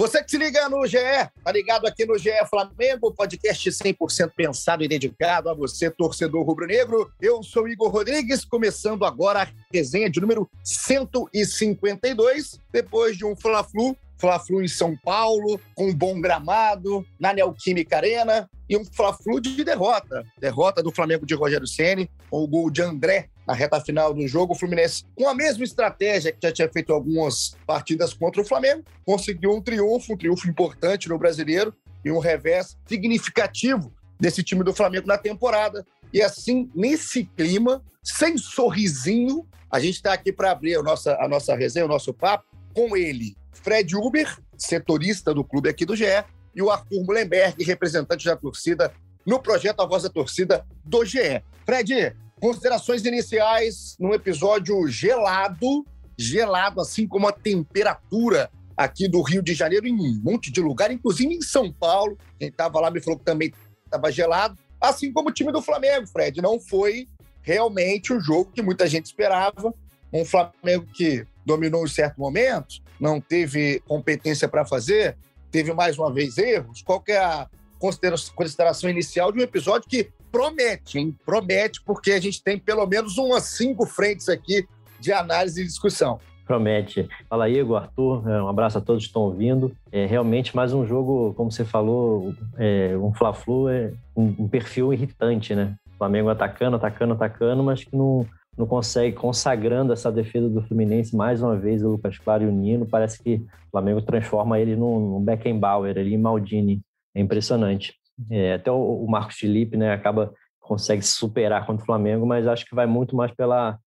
Você que se liga no GE, tá ligado aqui no GE Flamengo, podcast 100% pensado e dedicado a você, torcedor rubro-negro. Eu sou Igor Rodrigues, começando agora a resenha de número 152, depois de um Fla-Flu Fla-Flu em São Paulo, com um bom gramado, na Neoquímica Arena, e um Fla-Flu de derrota. Derrota do Flamengo de Rogério Ceni com o gol de André na reta final do jogo. O Fluminense, com a mesma estratégia que já tinha feito algumas partidas contra o Flamengo, conseguiu um triunfo, um triunfo importante no brasileiro e um revés significativo desse time do Flamengo na temporada. E assim, nesse clima, sem sorrisinho, a gente está aqui para abrir a nossa, a nossa resenha, o nosso papo, com ele, Fred Uber, setorista do clube aqui do GE, e o Arthur Mullenberg, representante da torcida no projeto A Voz da Torcida do GE. Fred, considerações iniciais num episódio gelado, gelado, assim como a temperatura aqui do Rio de Janeiro, em um monte de lugar, inclusive em São Paulo. Quem estava lá me falou que também estava gelado. Assim como o time do Flamengo, Fred. Não foi realmente o jogo que muita gente esperava. Um Flamengo que dominou em certo momento, não teve competência para fazer, teve mais uma vez erros. Qual é a consideração inicial de um episódio que promete, hein? Promete, porque a gente tem pelo menos umas cinco frentes aqui de análise e discussão. Promete. Fala aí, Igor, Arthur, é, um abraço a todos que estão ouvindo. É realmente mais um jogo, como você falou, é, um Fla-Flu é um, um perfil irritante, né? Flamengo atacando, atacando, atacando, mas que não, não consegue, consagrando essa defesa do Fluminense mais uma vez, o Lucas Claro e o Nino. Parece que o Flamengo transforma ele num, num Beckenbauer ali em Maldini. É impressionante. É, até o, o Marcos Felipe né, acaba consegue se superar contra o Flamengo, mas acho que vai muito mais pela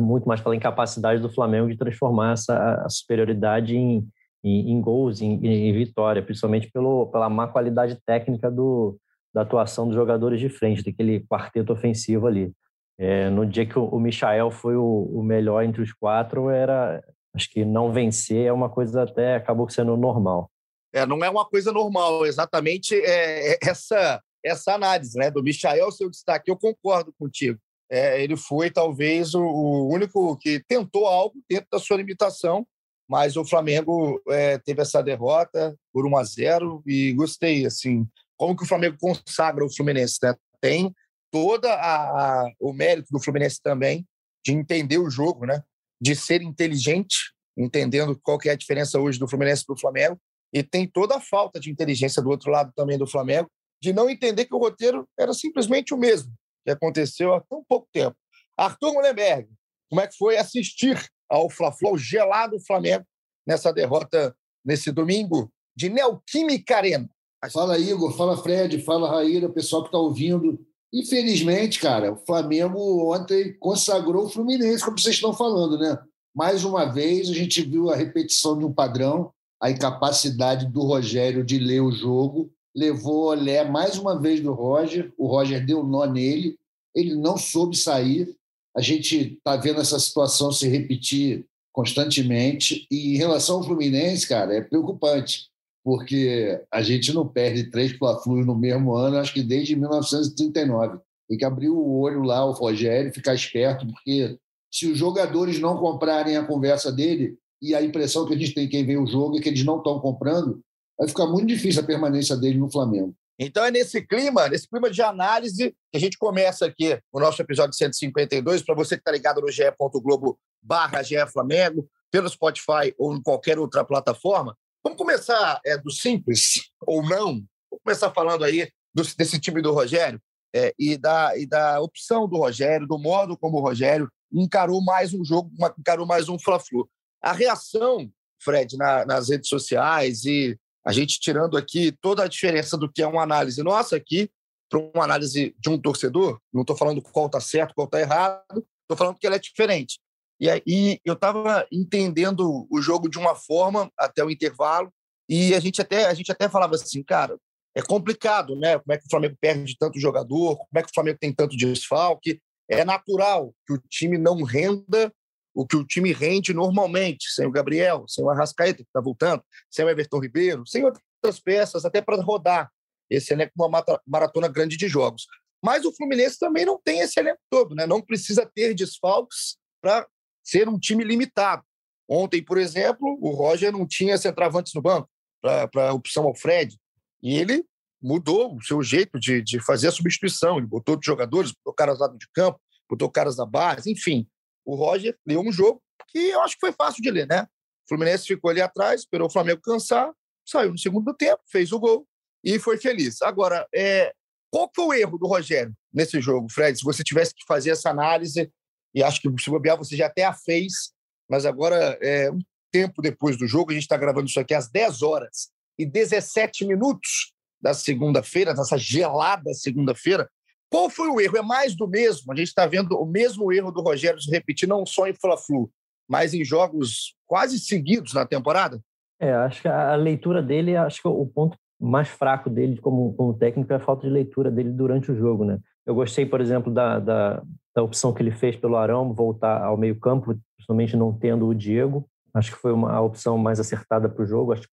muito mais pela incapacidade do Flamengo de transformar essa superioridade em, em, em gols, em, em, vitória, principalmente pelo, pela má qualidade técnica do, da atuação dos jogadores de frente, daquele quarteto ofensivo ali. É, no dia que o, Michael foi o, o, melhor entre os quatro, era acho que não vencer é uma coisa até acabou sendo normal. É, não é uma coisa normal, exatamente é, é essa essa análise né, do Michael, seu destaque, eu concordo contigo. É, ele foi talvez o, o, único que tentou algo dentro da sua limitação, mas o Flamengo é, teve essa derrota por 1 a 0 e gostei assim como que o Flamengo consagra o Fluminense né? tem toda a, o mérito do Fluminense também de entender o jogo né de ser inteligente entendendo qual que é a diferença hoje do Fluminense para o Flamengo e tem toda a falta de inteligência do outro lado também do Flamengo de não entender que o roteiro era simplesmente o mesmo que aconteceu há tão pouco tempo. Arthur Mullenberg, como é que foi assistir ao Fla-Flu, gelado Flamengo, nessa derrota nesse domingo de Neoquímica Arena? Fala, Igor. Fala, Fred. Fala, Raíra, pessoal que está ouvindo. Infelizmente, cara, o Flamengo ontem consagrou o Fluminense, como vocês estão falando, né? Mais uma vez, a gente viu a repetição de um padrão, a incapacidade do Rogério de ler o jogo levou Olé mais uma vez do Roger, o Roger deu nó nele, ele não soube sair. A gente está vendo essa situação se repetir constantemente. E em relação ao Fluminense, cara, é preocupante, porque a gente não perde três Fla-Flus no mesmo ano, acho que desde 1939. Tem que abrir o olho lá, o Rogério, ficar esperto, porque se os jogadores não comprarem a conversa dele, e a impressão que a gente tem quem vê o jogo é que eles não estão comprando, vai ficar muito difícil a permanência dele no Flamengo. Então é nesse clima, nesse clima de análise, que a gente começa aqui o nosso episódio 152. Para você que está ligado no ge.globo barra Flamengo, pelo Spotify ou em qualquer outra plataforma, vamos começar é, do simples ou não. Vamos começar falando aí do, desse time do Rogério é, e, da, e da opção do Rogério, do modo como o Rogério encarou mais um jogo, encarou mais um Fla-Flu. A reação, Fred, na, nas redes sociais e a gente tirando aqui toda a diferença do que é uma análise nossa aqui para uma análise de um torcedor, não estou falando qual está certo, qual está errado, estou falando que ela é diferente. E aí eu estava entendendo o jogo de uma forma até o intervalo e a gente até a gente até falava assim, cara, é complicado, né? Como é que o Flamengo perde tanto jogador? Como é que o Flamengo tem tanto desfalque? É natural que o time não renda o que o time rende normalmente, sem o Gabriel, sem o Arrascaeta, que está voltando, sem o Everton Ribeiro, sem outras peças, até para rodar esse elenco uma maratona grande de jogos. Mas o Fluminense também não tem esse elenco todo, né? não precisa ter desfalques para ser um time limitado. Ontem, por exemplo, o Roger não tinha centravantes no banco. Para opção ao Fred. E ele mudou o seu jeito de, de fazer a substituição. Ele botou outros jogadores, botou caras lá de campo, botou caras da base, enfim. O Roger leu um jogo que eu acho que foi fácil de ler, né? O Fluminense ficou ali atrás, esperou o Flamengo cansar, saiu no segundo tempo, fez o gol e foi feliz. Agora, é, qual foi o erro do Rogério nesse jogo, Fred? Se você tivesse que fazer essa análise, e acho que se bobear você já até a fez, mas agora, é, um tempo depois do jogo, a gente está gravando isso aqui às 10 horas e 17 minutos da segunda-feira, dessa gelada segunda-feira. Qual foi o erro? É mais do mesmo. A gente está vendo o mesmo erro do Rogério se repetir, não só em Fla-Flu, mas em jogos quase seguidos na temporada? É, acho que a leitura dele, acho que o ponto mais fraco dele como, como técnico é a falta de leitura dele durante o jogo, né? Eu gostei, por exemplo, da, da, da opção que ele fez pelo Arão voltar ao meio campo, principalmente não tendo o Diego. Acho que foi uma, a opção mais acertada para o jogo. Acho que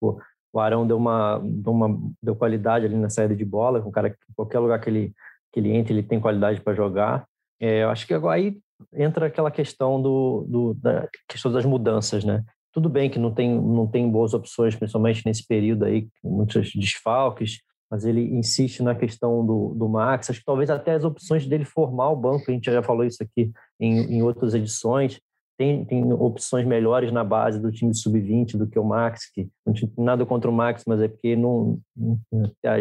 o Arão deu uma, deu uma deu qualidade ali na saída de bola. O cara, qualquer lugar que ele, que ele entre, ele tem qualidade para jogar. É, eu acho que agora aí entra aquela questão do, do, da questão das mudanças, né? Tudo bem que não tem, não tem boas opções, principalmente nesse período aí, muitos desfalques, mas ele insiste na questão do, do Max. Acho que talvez até as opções dele formar o banco, a gente já falou isso aqui em, em outras edições, tem, tem opções melhores na base do time sub-20 do que o Max, que não tem nada contra o Max, mas é porque não,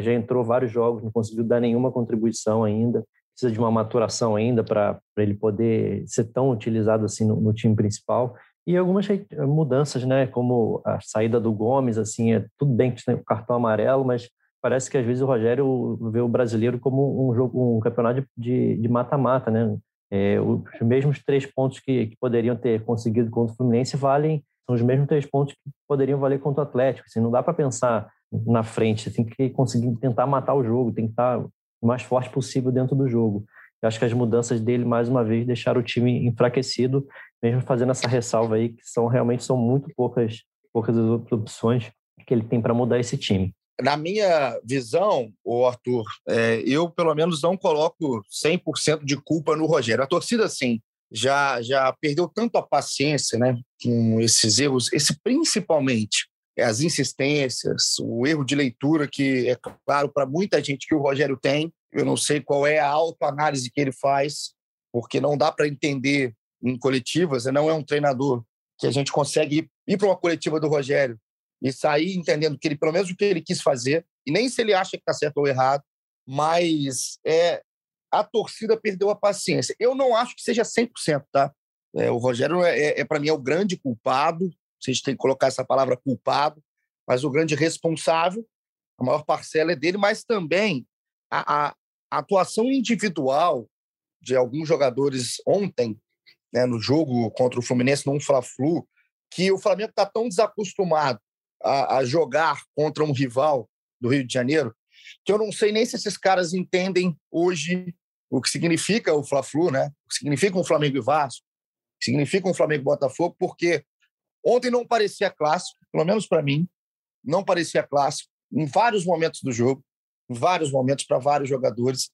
já entrou vários jogos, não conseguiu dar nenhuma contribuição ainda, precisa de uma maturação ainda para ele poder ser tão utilizado assim no, no time principal. E algumas mudanças, né, como a saída do Gomes, assim, é tudo bem que tem o cartão amarelo, mas parece que às vezes o Rogério vê o brasileiro como um jogo, um campeonato de mata-mata, né? É, os mesmos três pontos que, que, poderiam ter conseguido contra o Fluminense valem, são os mesmos três pontos que poderiam valer contra o Atlético. Assim, não dá para pensar na frente, tem que conseguir tentar matar o jogo, tem que estar o mais forte possível dentro do jogo. Eu acho que as mudanças dele, mais uma vez, deixaram o time enfraquecido mesmo fazendo essa ressalva aí, que são realmente são muito poucas, poucas opções que ele tem para mudar esse time. Na minha visão, o Arthur, é, eu pelo menos não coloco 100% de culpa no Rogério. A torcida, sim, já, já perdeu tanto a paciência né, com esses erros, esse principalmente as insistências, o erro de leitura que é claro para muita gente que o Rogério tem. Eu não sei qual é a autoanálise que ele faz, porque não dá para entender em coletivas, não é um treinador que a gente consegue ir, ir para uma coletiva do Rogério e sair entendendo que ele, pelo menos o que ele quis fazer, e nem se ele acha que está certo ou errado, mas é, a torcida perdeu a paciência. Eu não acho que seja 100%, tá? É, o Rogério, é, é, é para mim, é o grande culpado, vocês têm que colocar essa palavra culpado, mas o grande responsável, a maior parcela é dele, mas também a, a, a atuação individual de alguns jogadores ontem né, no jogo contra o Fluminense, num Fla-Flu, que o Flamengo está tão desacostumado a, a, jogar contra um rival do Rio de Janeiro, que eu não sei nem se esses caras entendem hoje o que significa o Fla-Flu, né? o que significa um Flamengo e Vasco, o que significa um Flamengo e Botafogo, porque ontem não parecia clássico, pelo menos para mim, não parecia clássico, em vários momentos do jogo, em vários momentos para vários jogadores.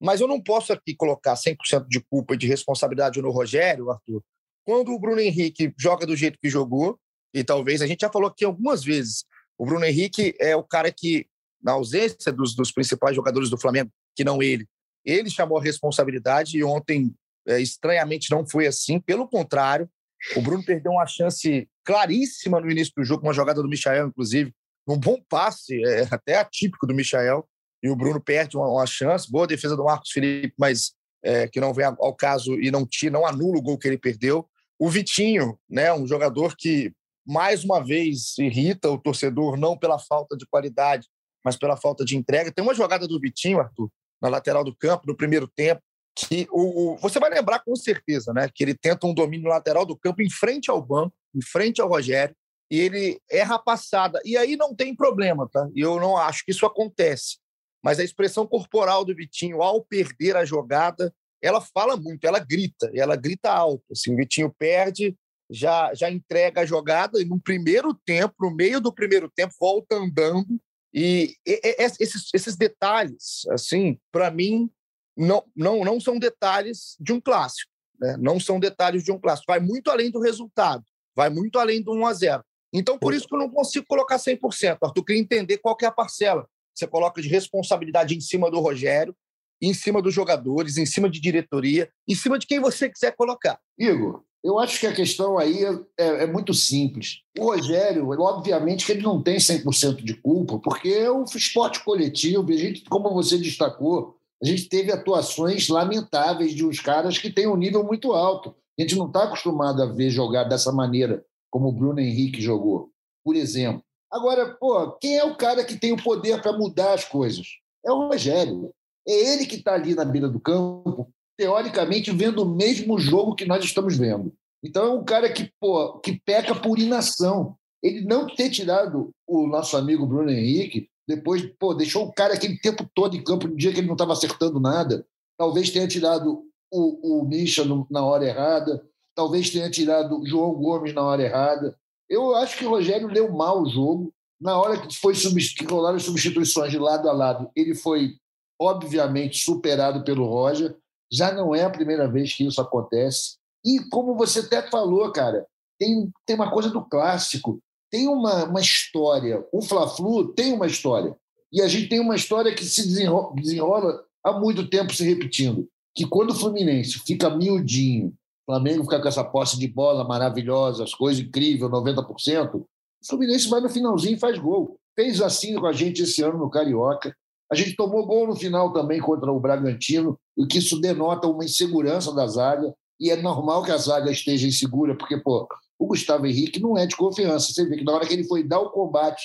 Mas eu não posso aqui colocar 100% de culpa e de responsabilidade no Rogério, Arthur, quando o Bruno Henrique joga do jeito que jogou, e talvez a gente já falou aqui algumas vezes, o Bruno Henrique é o cara que, na ausência dos, dos principais jogadores do Flamengo, que não ele, ele chamou a responsabilidade e ontem, é, estranhamente, não foi assim. Pelo contrário, o Bruno perdeu uma chance claríssima no início do jogo, uma jogada do Michael, inclusive, um bom passe, é, até atípico do Michael, e o Bruno perde uma, uma chance. Boa defesa do Marcos Felipe, mas é, que não vem ao caso e não tira, não anula o gol que ele perdeu. O Vitinho, né, um jogador que mais uma vez irrita o torcedor, não pela falta de qualidade, mas pela falta de entrega. Tem uma jogada do Vitinho, Arthur, na lateral do campo, no primeiro tempo, que o, o, você vai lembrar com certeza, né? Que ele tenta um domínio lateral do campo em frente ao banco, em frente ao Rogério, e ele erra a passada. E aí não tem problema, tá? Eu não acho que isso acontece mas a expressão corporal do Vitinho ao perder a jogada, ela fala muito, ela grita, ela grita alto. Assim, o Vitinho perde, já, já entrega a jogada e no primeiro tempo, no meio do primeiro tempo, volta andando. E, e, e esses, esses detalhes, assim, para mim, não, não, não são detalhes de um clássico. Né? Não são detalhes de um clássico. Vai muito além do resultado, vai muito além do 1 a 0 Então, por isso que eu não consigo colocar 100%. Arthur, eu queria entender qual que é a parcela. Você coloca de responsabilidade em cima do Rogério, em cima dos jogadores, em cima de diretoria, em cima de quem você quiser colocar. Igor, eu acho que a questão aí é, é muito simples. O Rogério, obviamente que ele não tem 100% de culpa, porque é um esporte coletivo, a gente, como você destacou, a gente teve atuações lamentáveis de uns caras que têm um nível muito alto. A gente não está acostumado a ver jogar dessa maneira, como o Bruno Henrique jogou, por exemplo. Agora, pô, quem é o cara que tem o poder para mudar as coisas? É o Rogério. É ele que está ali na beira do campo, teoricamente, vendo o mesmo jogo que nós estamos vendo. Então, é um cara que, pô, que peca por inação. Ele não ter tirado o nosso amigo Bruno Henrique, depois, pô, deixou o cara aquele tempo todo em campo no dia que ele não estava acertando nada. Talvez tenha tirado o, o Misha no, na hora errada, talvez tenha tirado o João Gomes na hora errada. Eu acho que o Rogério leu mal o jogo. Na hora que foi que rolaram as substituições de lado a lado, ele foi obviamente superado pelo Roger. Já não é a primeira vez que isso acontece. E como você até falou, cara, tem, tem uma coisa do clássico, tem uma, uma história. O Fla-Flu tem uma história. E a gente tem uma história que se desenrola, desenrola há muito tempo se repetindo que quando o Fluminense fica miudinho, o Flamengo fica com essa posse de bola maravilhosa, as coisas incríveis, 90%, o Fluminense vai no finalzinho e faz gol. Fez assim com a gente esse ano no Carioca. A gente tomou gol no final também contra o Bragantino, o que isso denota uma insegurança da zaga. E é normal que a zaga esteja insegura, porque pô, o Gustavo Henrique não é de confiança. Você vê que na hora que ele foi dar o combate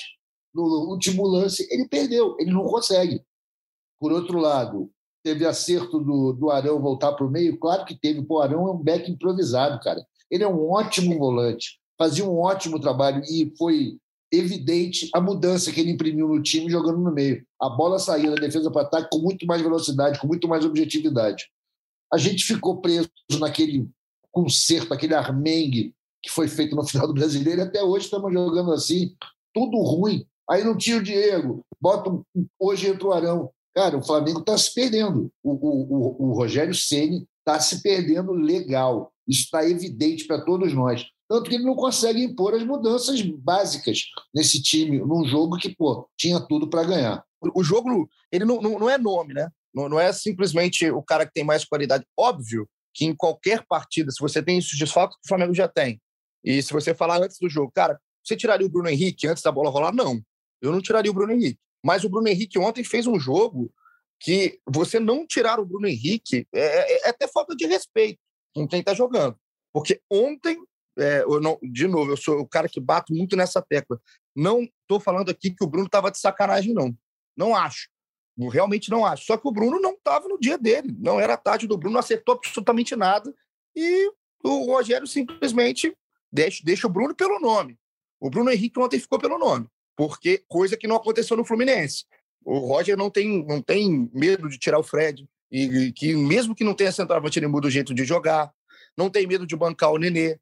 no último lance, ele perdeu, ele não consegue. Por outro lado, Teve acerto do, do Arão voltar para o meio? Claro que teve. O Arão é um back improvisado, cara. Ele é um ótimo volante, fazia um ótimo trabalho e foi evidente a mudança que ele imprimiu no time jogando no meio. A bola saía da defesa para ataque com muito mais velocidade, com muito mais objetividade. A gente ficou preso naquele concerto, aquele armengue que foi feito no final do Brasileiro. Até hoje estamos jogando assim, tudo ruim. Aí não tinha o Diego, bota hoje entra o Arão. Cara, o Flamengo está se perdendo. O, o, o, Rogério Ceni está se perdendo legal. Isso está evidente para todos nós. Tanto que ele não consegue impor as mudanças básicas nesse time, num jogo que, pô, tinha tudo para ganhar. O jogo, ele não, não, não é nome, né? Não, não, é simplesmente o cara que tem mais qualidade. Óbvio que em qualquer partida, se você tem esses desfalques, o Flamengo já tem. E se você falar antes do jogo, cara, você tiraria o Bruno Henrique antes da bola rolar? Não. Eu não tiraria o Bruno Henrique. Mas o Bruno Henrique ontem fez um jogo que você não tirar o Bruno Henrique é, é, é até falta de respeito com quem está jogando. Porque ontem, é, não, de novo, eu sou o cara que bato muito nessa tecla. Não estou falando aqui que o Bruno estava de sacanagem, não. Não acho. Eu realmente não acho. Só que o Bruno não estava no dia dele. Não era a tarde do Bruno, não acertou absolutamente nada. E o Rogério simplesmente deixa, deixa o Bruno pelo nome. O Bruno Henrique ontem ficou pelo nome porque coisa que não aconteceu no Fluminense. O Roger não tem, não tem medo de tirar o Fred, e que mesmo que não tenha centroavante, ele muda o jeito de jogar, não tem medo de bancar o Nenê.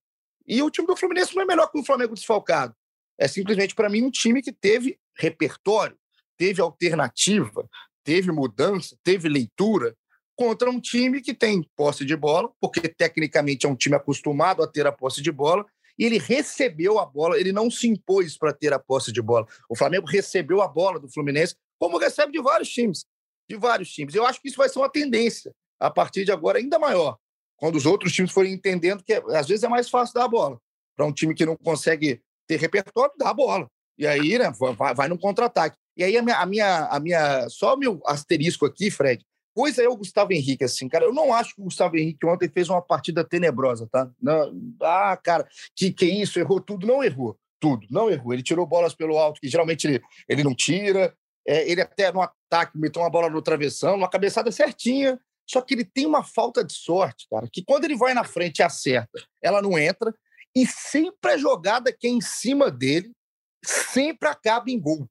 E o time do Fluminense não é melhor que o Flamengo desfalcado. É simplesmente, para mim, um time que teve repertório, teve alternativa, teve mudança, teve leitura, contra um time que tem posse de bola, porque tecnicamente é um time acostumado a ter a posse de bola, e ele recebeu a bola, ele não se impôs para ter a posse de bola. O Flamengo recebeu a bola do Fluminense, como recebe de vários times. De vários times. Eu acho que isso vai ser uma tendência a partir de agora ainda maior, quando os outros times forem entendendo que às vezes é mais fácil dar a bola. Para um time que não consegue ter repertório, dá a bola. E aí, né, vai, vai no contra-ataque. E aí, a minha, a minha, a minha, só o meu asterisco aqui, Fred, Coisa é o Gustavo Henrique, assim, cara. Eu não acho que o Gustavo Henrique ontem fez uma partida tenebrosa, tá? Não, ah, cara, que, que isso? Errou tudo? Não errou. Tudo, não errou. Ele tirou bolas pelo alto, que geralmente ele, ele não tira. É, ele até no ataque meteu uma bola no travessão, uma cabeçada certinha. Só que ele tem uma falta de sorte, cara, que quando ele vai na frente e acerta, ela não entra. E sempre a jogada que é em cima dele sempre acaba em gol.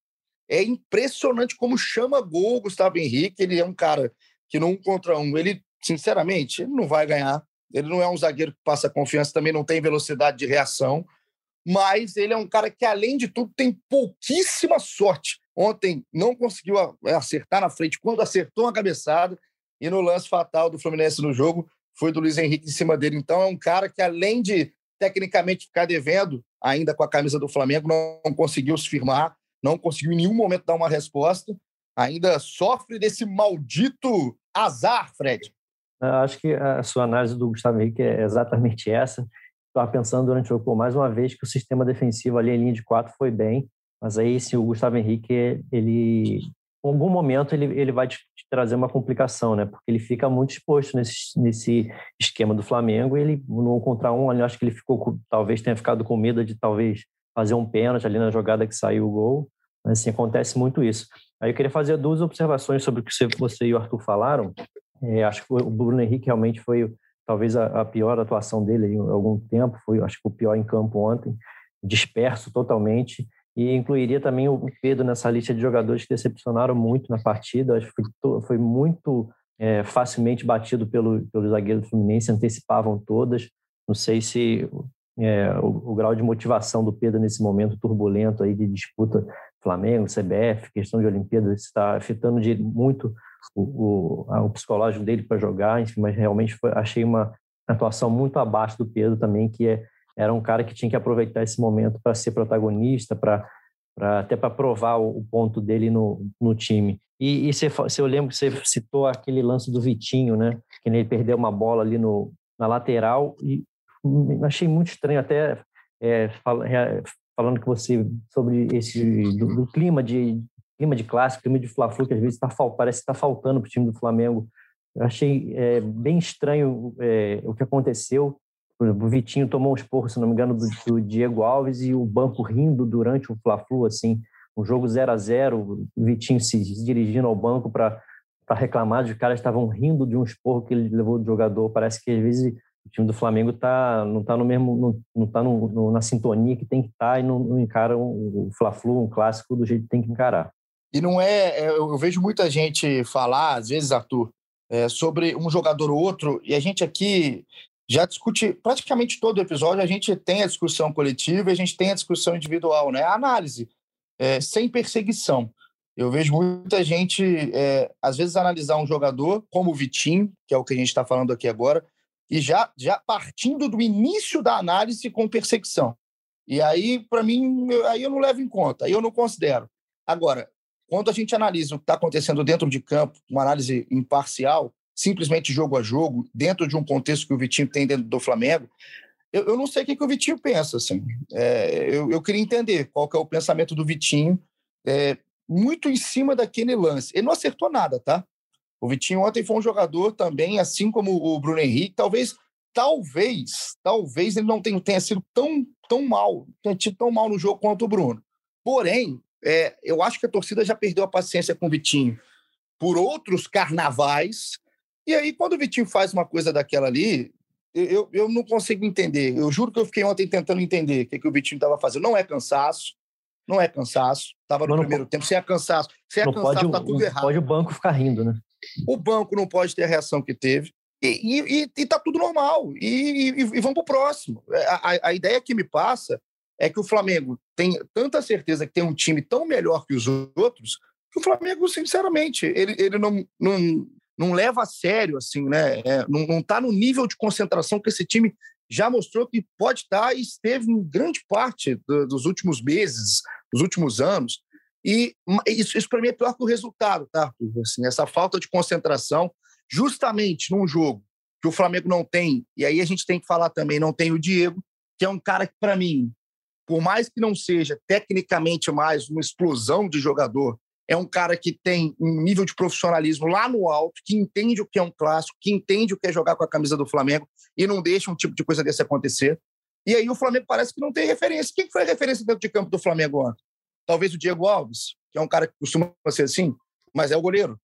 É impressionante como chama gol o Gustavo Henrique. Ele é um cara que no um contra um, ele, sinceramente, ele não vai ganhar. Ele não é um zagueiro que passa confiança, também não tem velocidade de reação, mas ele é um cara que, além de tudo, tem pouquíssima sorte. Ontem não conseguiu acertar na frente, quando acertou uma cabeçada, e no lance fatal do Fluminense no jogo foi do Luiz Henrique em cima dele. Então é um cara que, além de tecnicamente ficar devendo, ainda com a camisa do Flamengo, não, conseguiu se firmar, não conseguiu em nenhum momento dar uma resposta, ainda sofre desse maldito azar, Fred. Eu acho que a sua análise do Gustavo Henrique é exatamente essa. Estava pensando durante o jogo, mais uma vez, que o sistema defensivo ali em linha de quatro foi bem, mas aí se o Gustavo Henrique, ele, em algum momento, ele, ele vai te, trazer uma complicação, né? Porque ele fica muito exposto nesse, nesse esquema do Flamengo. Ele, no contra um, eu acho que ele ficou, talvez tenha ficado com medo de talvez fazer um pênalti ali na jogada que saiu o gol. Mas assim, acontece muito isso. Aí eu queria fazer duas observações sobre o que você e o Arthur falaram. É, acho que o Bruno Henrique realmente foi talvez a, a, pior atuação dele em algum tempo, foi acho que o pior em campo ontem, disperso totalmente. E incluiria também o Pedro nessa lista de jogadores que decepcionaram muito na partida. Acho que foi, foi muito é, facilmente batido pelo, pelo zagueiro do Fluminense, antecipavam todas. Não sei se é, o, o, grau de motivação do Pedro nesse momento turbulento aí de disputa Flamengo, CBF, questão de Olimpíadas, está afetando de, muito o, o, o, psicológico dele para jogar, enfim, mas realmente foi, achei uma atuação muito abaixo do Pedro também, que é, era um cara que tinha que aproveitar esse momento para ser protagonista, para até para provar o, ponto dele no, no time. E, se, eu lembro que você citou aquele lance do Vitinho, né? Que ele perdeu uma bola ali no, na lateral e achei muito estranho até é, falando que você sobre esse do, do, clima de clima de clássico, clima de fla-flu que às vezes tá, parece que está faltando para o time do Flamengo. Eu achei é, bem estranho é, o que aconteceu. O Vitinho tomou um esporro, se não me engano, do, do Diego Alves e o banco rindo durante o fla-flu, assim, um jogo 0 a 0 o Vitinho se dirigindo ao banco para reclamar, os caras estavam rindo de um esporro que ele levou do jogador. Parece que às vezes o time do Flamengo tá, não está no mesmo, não, tá na sintonia que tem que estar tá e não, não encara um, o Fla-Flu, um clássico, do jeito que tem que encarar. E não é, é eu vejo muita gente falar, às vezes, Arthur, é, sobre um jogador ou outro, e a gente aqui já discute praticamente todo episódio, a gente tem a discussão coletiva a gente tem a discussão individual, né? A análise, é, sem perseguição. Eu vejo muita gente, é, às vezes, analisar um jogador como o Vitinho, que é o que a gente está falando aqui agora, e já, já partindo do início da análise com perseguição. E aí, para mim, eu, aí eu não levo em conta, aí eu não considero. Agora, quando a gente analisa o que está acontecendo dentro de campo, uma análise imparcial, simplesmente jogo a jogo, dentro de um contexto que o Vitinho tem dentro do Flamengo, eu, eu não sei o que, que o Vitinho pensa. Assim. É, eu, eu, queria entender qual que é o pensamento do Vitinho, é, muito em cima daquele lance. Ele não acertou nada, tá? O Vitinho ontem foi um jogador também, assim como o Bruno Henrique, talvez, talvez, talvez ele não tenha, tenha sido tão, tão mal, tenha tido tão mal no jogo quanto o Bruno. Porém, é, eu acho que a torcida já perdeu a paciência com o Vitinho por outros carnavais. E aí, quando o Vitinho faz uma coisa daquela ali, eu, eu não consigo entender. Eu juro que eu fiquei ontem tentando entender o que, que o Vitinho estava fazendo. Não é cansaço, não é cansaço. Estava no primeiro tempo, sem é cansaço. Sem é cansaço, pode, tá tudo errado. Pode o banco ficar rindo, né? O banco não pode ter a reação que teve. E, e, e tá tudo normal. E, e, e vamos para o próximo. É, a, a ideia que me passa é que o Flamengo tem tanta certeza que tem um time tão melhor que os outros que o Flamengo, sinceramente, ele, ele não, não, não leva a sério, assim, né? É, não está no nível de concentração que esse time já mostrou que pode estar tá e esteve em grande parte do, dos últimos meses, dos últimos anos. E isso, isso para mim é pior que o resultado, tá? Assim, essa falta de concentração, justamente num jogo que o Flamengo não tem, e aí a gente tem que falar também, não tem o Diego, que é um cara que, para mim, por mais que não seja tecnicamente mais uma explosão de jogador, é um cara que tem um nível de profissionalismo lá no alto, que entende o que é um clássico, que entende o que é jogar com a camisa do Flamengo e não deixa um tipo de coisa desse acontecer. E aí o Flamengo parece que não tem referência. Quem foi a referência dentro de campo do Flamengo ontem? Talvez o Diego Alves, que é um cara que costuma ser assim, mas é o goleiro.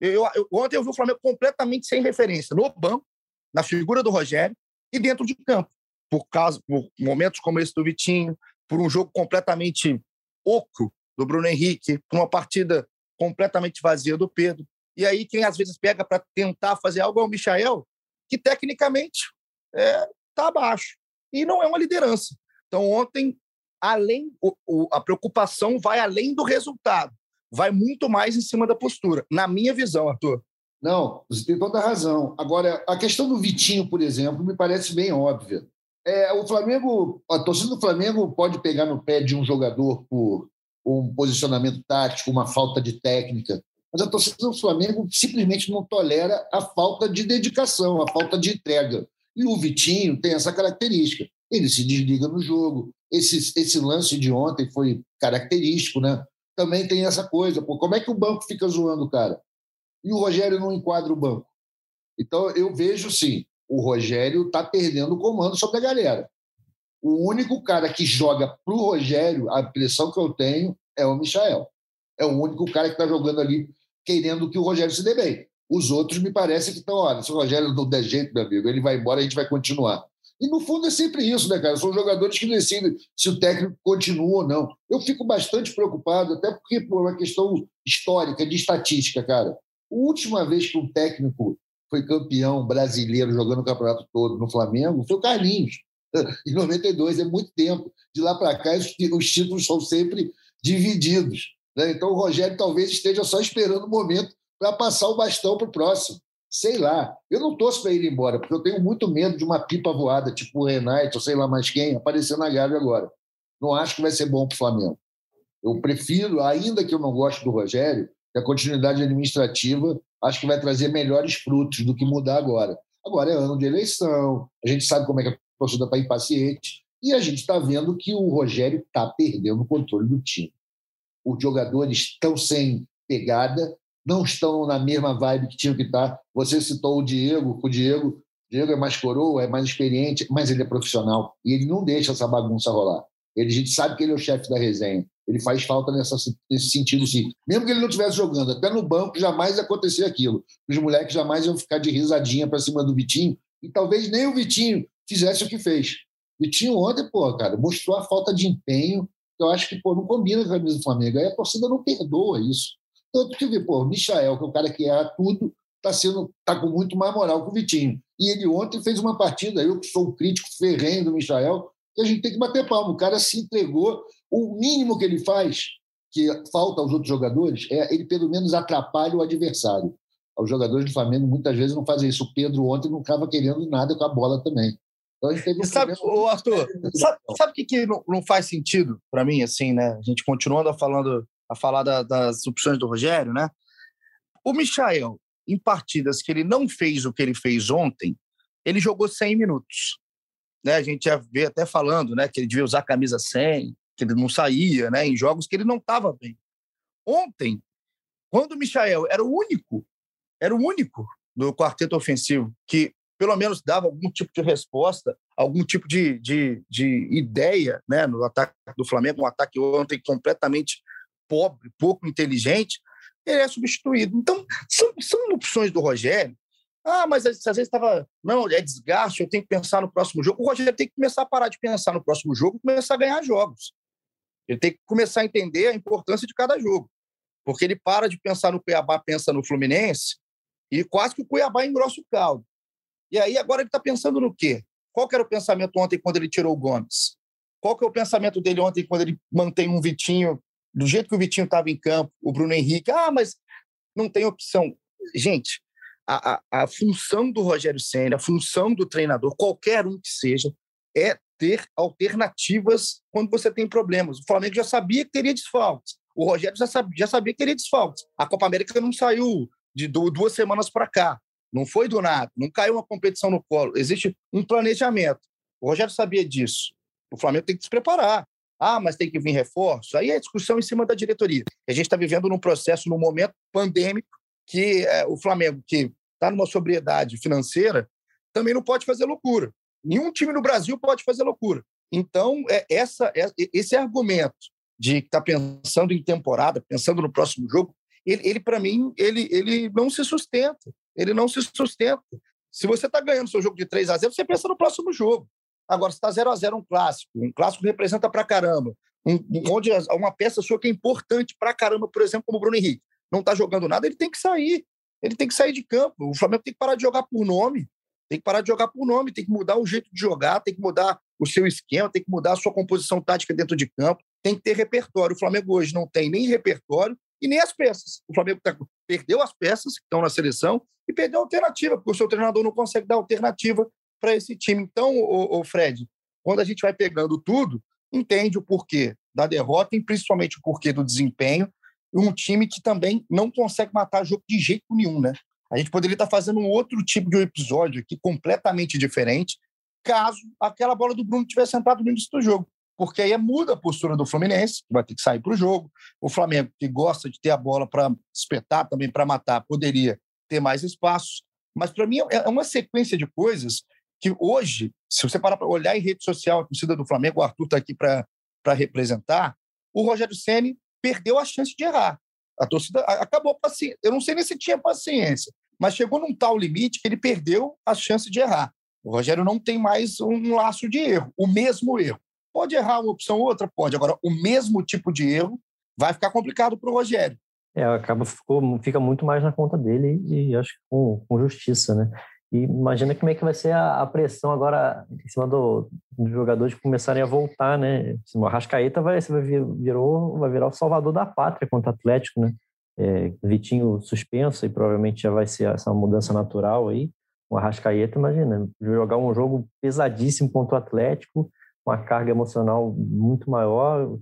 Eu, eu, ontem eu vi o Flamengo completamente sem referência, no banco, na figura do Rogério e dentro de campo. Por, causa, por momentos como esse do Vitinho, por um jogo completamente oco do Bruno Henrique, uma partida completamente vazia do Pedro. E aí, quem às vezes pega para tentar fazer algo é o Michael, que tecnicamente está é, tá abaixo. E não é uma liderança. Então, ontem além o, o, a preocupação vai além do resultado, vai muito mais em cima da postura, na minha visão, Arthur. Não, você tem toda a razão. Agora, a questão do Vitinho, por exemplo, me parece bem óbvia. É, o Flamengo, a torcida do Flamengo pode pegar no pé de um jogador por um posicionamento tático, uma falta de técnica, mas a torcida do Flamengo simplesmente não tolera a falta de dedicação, a falta de entrega. E o Vitinho tem essa característica. Ele se desliga no jogo. Esse, esse lance de ontem foi característico, né? Também tem essa coisa. Pô, como é que o banco fica zoando o cara? E o Rogério não enquadra o banco. Então, eu vejo, sim, o Rogério está perdendo o comando sobre a galera. O único cara que joga para o Rogério, a impressão que eu tenho, é o Michael. É o único cara que está jogando ali querendo que o Rogério se dê bem. Os outros me parece que estão, olha, se o Rogério não der jeito, meu amigo, ele vai embora, a gente vai continuar. E no fundo é sempre isso, né, cara? São jogadores que decidem se o técnico continua ou não. Eu fico bastante preocupado, até porque por uma questão histórica, de estatística, cara. A última vez que um técnico foi campeão brasileiro jogando o campeonato todo no Flamengo foi o Carlinhos, em 92, é muito tempo. De lá para cá, os, títulos são sempre divididos. Né? Então, o Rogério talvez esteja só esperando o momento para passar o bastão para o próximo. Sei lá. Eu não torço para ele ir embora, porque eu tenho muito medo de uma pipa voada, tipo o Renate, ou sei lá mais quem, aparecer na Gávea agora. Não acho que vai ser bom para o Flamengo. Eu prefiro, ainda que eu não goste do Rogério, que a continuidade administrativa acho que vai trazer melhores frutos do que mudar agora. Agora é ano de eleição, a gente sabe como é que a torcida está impaciente, e a gente está vendo que o Rogério está perdendo o controle do time. Os jogadores estão sem pegada, não estão na mesma vibe que tinham que estar. Tá. Você citou o Diego, o Diego, Diego é mais coroa, é mais experiente, mas ele é profissional e ele não deixa essa bagunça rolar. Ele, a gente sabe que ele é o chefe da resenha. Ele faz falta nessa, nesse sentido, sim. Mesmo que ele não estivesse jogando, até no banco jamais ia acontecer aquilo. Os moleques jamais iam ficar de risadinha para cima do Vitinho, e talvez nem o Vitinho fizesse o que fez. Vitinho ontem, pô, cara, mostrou a falta de empenho. Eu acho que, pô, não combina com a camisa do Flamengo. Aí a torcida não perdoa isso. Tanto que, pô, o Michael, que é o cara que erra tudo, está sendo tá com muito mais moral que o Vitinho. E ele ontem fez uma partida, eu que sou um crítico ferrenho do Michael, que a gente tem que bater palma. O cara se entregou. O mínimo que ele faz, que falta aos outros jogadores, é ele pelo menos atrapalha o adversário. Os jogadores do Flamengo muitas vezes não fazem isso. O Pedro ontem não estava querendo nada com a bola também. Então sabe, o Arthur, sabe, sabe o que, que não, não faz sentido para mim, assim, né? A gente continuando a, falando, a falar da, das opções do Rogério, né? O Michael, em partidas que ele não fez o que ele fez ontem, ele jogou 100 minutos né? A gente já vê até falando, né, que ele devia usar a camisa 100, que ele não saía, né, em jogos que ele não estava bem. Ontem, quando o Michael era o único, era o único do quarteto ofensivo que pelo menos dava algum tipo de resposta, algum tipo de, de, de ideia né, no ataque do Flamengo, um ataque ontem completamente pobre, pouco inteligente, ele é substituído. Então, são, são opções do Rogério ah, mas às vezes estava. Não, é desgaste, eu tenho que pensar no próximo jogo. O Rogério tem que começar a parar de pensar no próximo jogo e começar a ganhar jogos. Ele tem que começar a entender a importância de cada jogo. Porque ele para de pensar no Cuiabá, pensa no Fluminense, e quase que o Cuiabá engrossa o caldo. E aí agora ele está pensando no quê? Qual que era o pensamento ontem quando ele tirou o Gomes? Qual que é o pensamento dele ontem quando ele mantém um Vitinho, do jeito que o Vitinho estava em campo, o Bruno Henrique? Ah, mas não tem opção. Gente, a, a, a função do Rogério Senna, a função do treinador, qualquer um que seja, é ter alternativas quando você tem problemas. O Flamengo já sabia que teria desfalques. O Rogério já sabia, já sabia que teria desfalques. A Copa América não saiu de duas semanas para cá. Não foi do nada. Não caiu uma competição no colo. Existe um planejamento. O Rogério sabia disso. O Flamengo tem que se preparar. Ah, mas tem que vir reforço. Aí é discussão em cima da diretoria. A gente está vivendo num processo, num momento pandêmico, que é, o Flamengo, que está numa sobriedade financeira, também não pode fazer loucura. Nenhum time no Brasil pode fazer loucura. Então, é, essa, é, esse argumento de estar tá pensando em temporada, pensando no próximo jogo, ele, ele para mim, ele, ele não se sustenta. Ele não se sustenta. Se você está ganhando seu jogo de 3 a 0 você pensa no próximo jogo. Agora, se está 0 a 0 um clássico, um clássico representa para caramba, um, onde uma peça sua que é importante para caramba, por exemplo, como o Bruno Henrique, não está jogando nada, ele tem que sair. Ele tem que sair de campo. O Flamengo tem que parar de jogar por nome. Tem que parar de jogar por nome, tem que mudar o jeito de jogar, tem que mudar o seu esquema, tem que mudar a sua composição tática dentro de campo, tem que ter repertório. O Flamengo hoje não tem nem repertório e nem as peças. O Flamengo tá, perdeu as peças que estão na seleção e perdeu a alternativa, porque o seu treinador não consegue dar alternativa para esse time. Então, o, o Fred, quando a gente vai pegando tudo, entende o porquê da derrota e principalmente o porquê do desempenho. Um time que também não consegue matar jogo de jeito nenhum, né? A gente poderia estar fazendo um outro tipo de episódio aqui, completamente diferente, caso aquela bola do Bruno tivesse sentado no início do jogo. Porque aí muda a postura do Fluminense, que vai ter que sair para o jogo. O Flamengo, que gosta de ter a bola para espetar, também para matar, poderia ter mais espaços. Mas para mim é uma sequência de coisas que hoje, se você parar para olhar em rede social, a torcida do Flamengo, o Arthur está aqui para representar, o Rogério Ceni perdeu a chance de errar. A torcida acabou paciência. Eu não sei nem se tinha paciência, mas chegou num tal limite que ele perdeu a chance de errar. O Rogério não tem mais um laço de erro, o mesmo erro. Pode errar uma opção ou outra? Pode. Agora, o mesmo tipo de erro vai ficar complicado para o Rogério. É, acaba ficou, fica muito mais na conta dele e acho que com, com justiça, né? E imagina como é que vai ser a, a pressão agora em cima do, dos jogadores começarem a voltar, né? O Arrascaeta vai, vai, vir, virou, vai virar o salvador da pátria contra o Atlético, né? É, Vitinho suspenso e provavelmente já vai ser essa mudança natural aí. O Arrascaeta, imagina, jogar um jogo pesadíssimo contra o Atlético, uma carga emocional muito maior,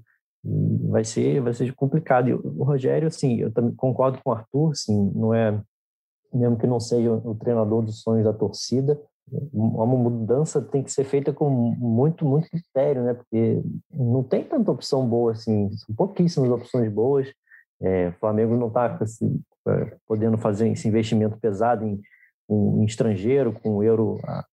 vai ser vai ser complicado. E o Rogério, assim, eu também concordo com o Arthur, assim, não é mesmo que não seja o treinador dos sonhos da torcida, uma mudança tem que ser feita com muito muito critério, né? Porque não tem tanta opção boa assim, são pouquíssimas opções boas. É, o Flamengo não está é, podendo fazer esse investimento pesado em, em estrangeiro, com o euro ah,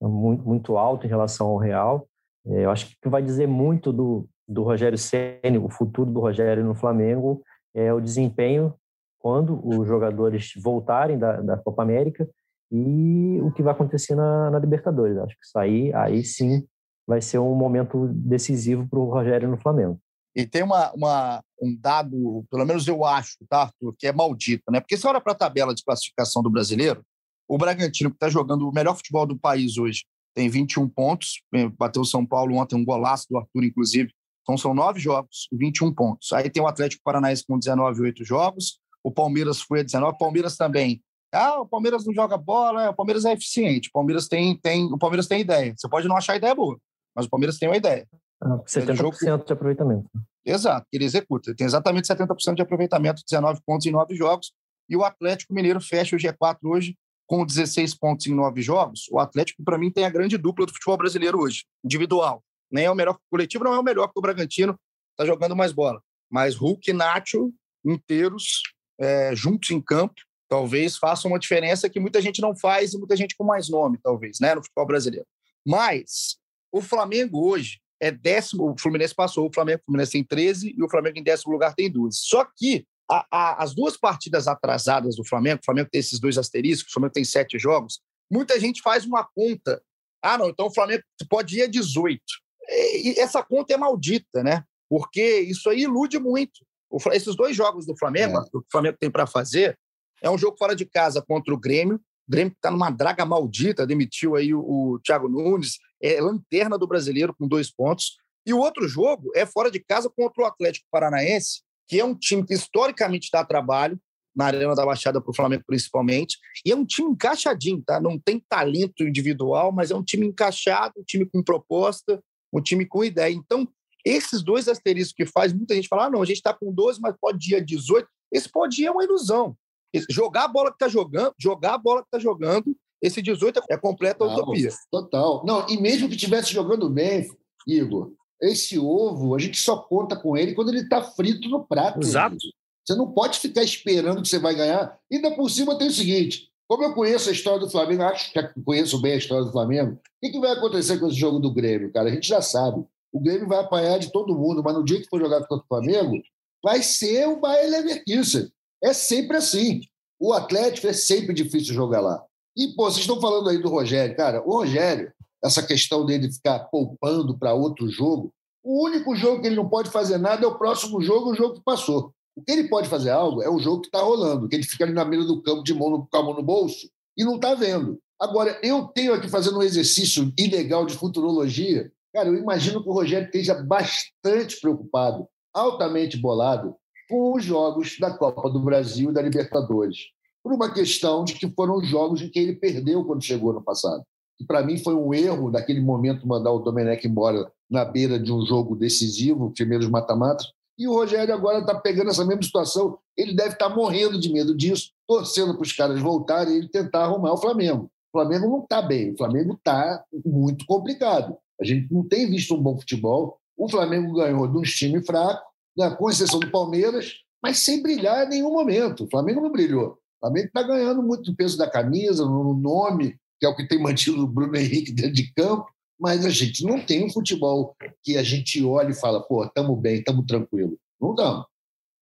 muito, muito alto em relação ao real. É, eu acho que vai dizer muito do, do Rogério Ceni, o futuro do Rogério no Flamengo, é o desempenho quando os jogadores voltarem da, da Copa América e o que vai acontecer na, na Libertadores. Acho que isso aí, aí sim vai ser um momento decisivo para o Rogério no Flamengo. E tem uma, uma, um dado, pelo menos eu acho, tá, Arthur, que é maldito, né? Porque se olha para a tabela de classificação do brasileiro, o Bragantino, que está jogando o melhor futebol do país hoje, tem 21 pontos, bateu o São Paulo ontem, um golaço do Arthur, inclusive. Então são nove jogos, 21 pontos. Aí tem o Atlético Paranaense com 19, oito jogos. O Palmeiras foi a 19. O Palmeiras também. Ah, o Palmeiras não joga bola, é, o Palmeiras é eficiente. O Palmeiras tem, tem, o Palmeiras tem ideia. Você pode não achar a ideia boa, mas o Palmeiras tem uma ideia. Ah, 70% jogo... de aproveitamento. Exato, ele executa. Ele tem exatamente 70% de aproveitamento, 19 pontos em nove jogos. E o Atlético Mineiro fecha o G4 hoje com 16 pontos em nove jogos, o Atlético, para mim, tem a grande dupla do futebol brasileiro hoje, individual. Nem é o melhor coletivo, não é o melhor, porque o Bragantino está jogando mais bola. Mas Hulk e Nacho inteiros, é, juntos em campo, talvez façam uma diferença que muita gente não faz e muita gente com mais nome, talvez, né, no futebol brasileiro. Mas o Flamengo hoje é décimo, o Fluminense passou, o Flamengo, o Fluminense tem 13 e o Flamengo em décimo lugar tem 12. Só que a, a, as duas partidas atrasadas do Flamengo, o Flamengo tem esses dois asteriscos, o Flamengo tem sete jogos, muita gente faz uma conta. Ah, não, então o Flamengo pode ir a 18. E, e essa conta é maldita, né? Porque isso aí ilude muito. O, esses dois jogos do Flamengo, é. que o Flamengo tem para fazer, é um jogo fora de casa contra o Grêmio. O Grêmio está numa draga maldita, demitiu aí o, o Thiago Nunes, é lanterna do brasileiro com dois pontos. E o outro jogo é fora de casa contra o Atlético Paranaense, que é um time que historicamente dá trabalho, na Arena da Baixada para o Flamengo principalmente, e é um time encaixadinho, tá? Não tem talento individual, mas é um time encaixado, um time com proposta, um time com ideia. Então, esses dois asteriscos que faz, muita gente fala, ah, não, a gente está com 12, mas pode ir a 18. Esse pode ir é uma ilusão. Jogar a bola que está jogando, jogar a bola que está jogando, esse 18 é completa não, utopia. Total. Não, e mesmo que estivesse jogando bem, Igor, esse ovo, a gente só conta com ele quando ele está frito no prato. Exato. Você não pode ficar esperando que você vai ganhar. Ainda por cima tem o seguinte: como eu conheço a história do Flamengo, acho que conheço bem a história do Flamengo, o que, vai acontecer com esse jogo do Grêmio, cara? A gente já sabe. O Grêmio vai apanhar de todo mundo, mas no dia que for jogar contra o Flamengo, vai ser o Bayer Leverkusen. É sempre assim. O Atlético é sempre difícil jogar lá. E, pô, vocês estão falando aí do Rogério. Cara, o Rogério, essa questão dele ficar poupando para outro jogo. O único jogo que ele não pode fazer nada é o próximo jogo, o jogo que passou. O que ele pode fazer algo é o jogo que está rolando, que ele fica ali na mesa do campo de mão no, com a mão no bolso e não está vendo. Agora, eu tenho aqui fazendo um exercício ilegal de futurologia. Cara, eu imagino que o Rogério esteja bastante preocupado, altamente bolado, com os jogos da Copa do Brasil e da Libertadores. Por uma questão de que foram jogos em que ele perdeu quando chegou no passado. Que para mim foi um erro naquele momento mandar o Domenech embora na beira de um jogo decisivo, primeiros mata-matas. E o Rogério agora está pegando essa mesma situação. Ele deve estar tá morrendo de medo disso, torcendo para os caras voltarem e ele tentar arrumar o Flamengo. O Flamengo não está bem, o Flamengo está muito complicado. A gente não tem visto um bom futebol. O Flamengo ganhou de um time fraco, com exceção do Palmeiras, mas sem brilhar em nenhum momento. O Flamengo não brilhou. O Flamengo está ganhando muito peso da camisa, no nome, que é o que tem mantido o Bruno Henrique dentro de campo, mas a gente não tem um futebol que a gente olha e fala, pô, estamos bem, estamos tranquilo. Não estamos.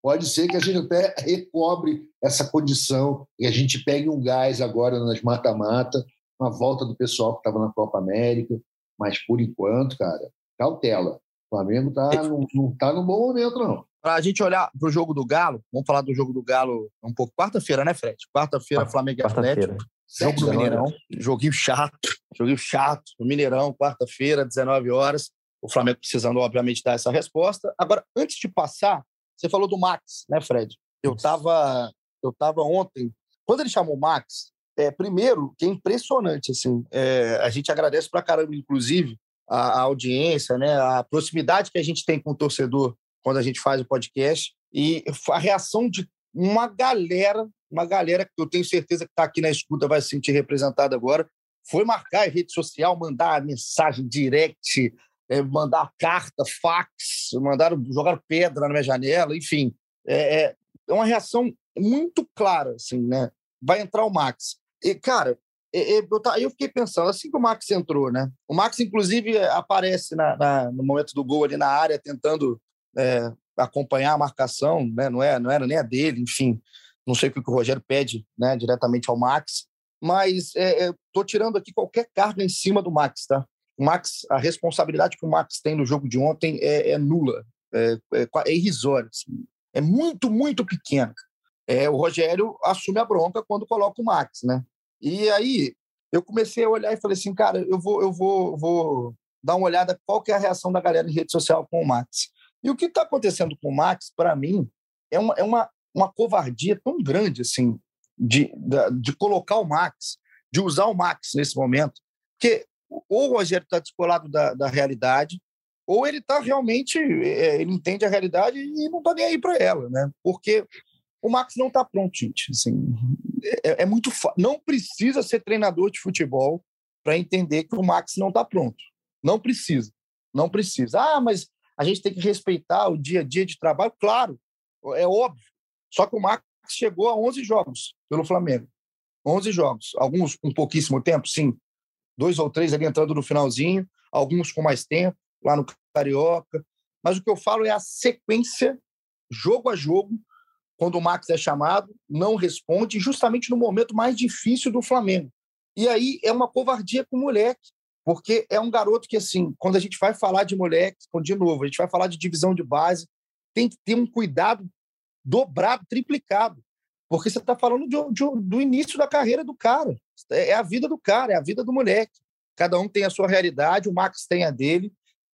Pode ser que a gente até recobre essa condição e a gente pegue um gás agora nas mata-mata, uma volta do pessoal que estava na Copa América, mas por enquanto, cara, cautela. O Flamengo tá, não está no bom momento, não. Para a gente olhar para o jogo do Galo, vamos falar do jogo do Galo um pouco. Quarta-feira, né, Fred? Quarta-feira, Flamengo e Atlético. Jogo do Mineirão. Joguinho chato. Joguinho chato. No Mineirão, quarta-feira, 19 horas. O Flamengo precisando, obviamente, dar essa resposta. Agora, antes de passar, você falou do Max, né, Fred? Eu estava eu tava ontem. Quando ele chamou o Max, é, primeiro, que é impressionante, assim. É, a gente agradece pra caramba, inclusive, a, a, audiência, né, a proximidade que a gente tem com o torcedor quando a gente faz o podcast. E a reação de uma galera, uma galera que eu tenho certeza que está aqui na escuta vai se sentir representada agora, foi marcar em rede social, mandar mensagem direct, é, mandar carta, fax, mandaram jogar pedra na minha janela, enfim. É, é, é uma reação muito clara, assim, né? Vai entrar o Max. E, cara, eu, eu fiquei pensando, assim que o Max entrou, né? O Max, inclusive, aparece na, na, no momento do gol ali na área, tentando é, acompanhar a marcação, né? não, é, não era nem a dele, enfim, não sei o que o Rogério pede né, diretamente ao Max, mas estou é, tirando aqui qualquer carga em cima do Max, tá? O Max, a responsabilidade que o Max tem no jogo de ontem é, é nula, é, é, é irrisória, assim. é muito, muito pequena. É, o Rogério assume a bronca quando coloca o Max, né? E aí eu comecei a olhar e falei assim, cara, eu vou, eu vou, vou dar uma olhada qual que é a reação da galera em rede social com o Max. E o que está acontecendo com o Max, para mim, é uma, é uma, uma covardia tão grande assim de, de, colocar o Max, de usar o Max nesse momento, que ou o Rogério está descolado da, da realidade, ou ele está realmente, é, ele entende a realidade e não está nem aí para ela, né? Porque o Max não está pronto, gente. Assim, é, é muito não precisa ser treinador de futebol para entender que o Max não está pronto. Não precisa, não precisa. Ah, mas a gente tem que respeitar o dia a dia de trabalho, claro, é óbvio. Só que o Max chegou a 11 jogos pelo Flamengo. 11 jogos. Alguns com pouquíssimo tempo, sim. Dois ou três ali entrando no finalzinho, alguns com mais tempo, lá no Carioca. Mas o que eu falo é a sequência, jogo a jogo, quando o Max é chamado, não responde, justamente no momento mais difícil do Flamengo. E aí é uma covardia com o moleque. Porque é um garoto que, assim, quando a gente vai falar de moleque, de novo, a gente vai falar de divisão de base, tem que ter um cuidado dobrado, triplicado. Porque você está falando de, de, do início da carreira do cara. É, é a vida do cara, é a vida do moleque. Cada um tem a sua realidade, o Max tem a dele.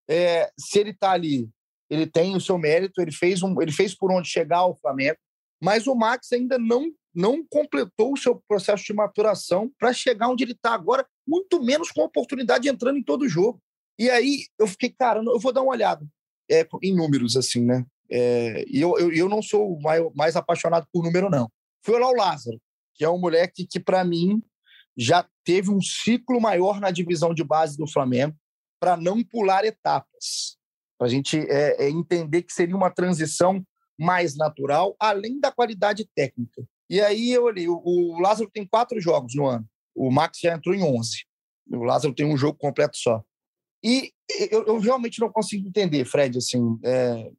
É, se ele está ali, ele tem o seu mérito, ele fez, um, ele fez por onde chegar ao Flamengo, mas o Max ainda não não completou o seu processo de maturação para chegar onde ele está agora, muito menos com oportunidade entrando em todo jogo. E aí eu fiquei, cara, eu vou dar uma olhada é, em números, assim, né? É, e eu, eu, eu não sou mais, mais apaixonado por número, não. Fui olhar o Lázaro, que é um moleque que, para mim, já teve um ciclo maior na divisão de base do Flamengo para não pular etapas. Para a gente é, é, entender que seria uma transição mais natural, além da qualidade técnica. E aí eu olhei, o, o Lázaro tem quatro jogos no ano, o Max já entrou em 11. O Lázaro tem um jogo completo só. E eu, eu realmente não consigo entender, Fred, assim, é,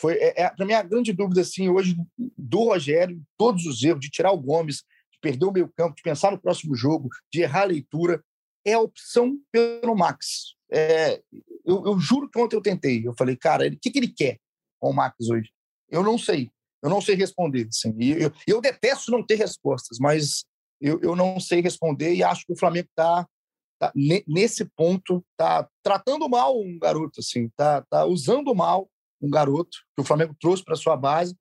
foi é, é, para mim a grande dúvida assim hoje do Rogério, todos os erros de tirar o Gomes, de perder o meio campo, de pensar no próximo jogo, de errar a leitura, é a opção pelo Max. É, eu, eu, juro que ontem eu tentei, eu falei, cara, o que, que ele quer com o Max hoje? Eu não sei. Eu não sei responder. Assim. Eu, eu, detesto não ter respostas, mas eu, eu não sei responder e acho que o Flamengo está tá, nesse ponto tá tratando mal um garoto assim tá, tá usando mal um garoto que o Flamengo trouxe para sua base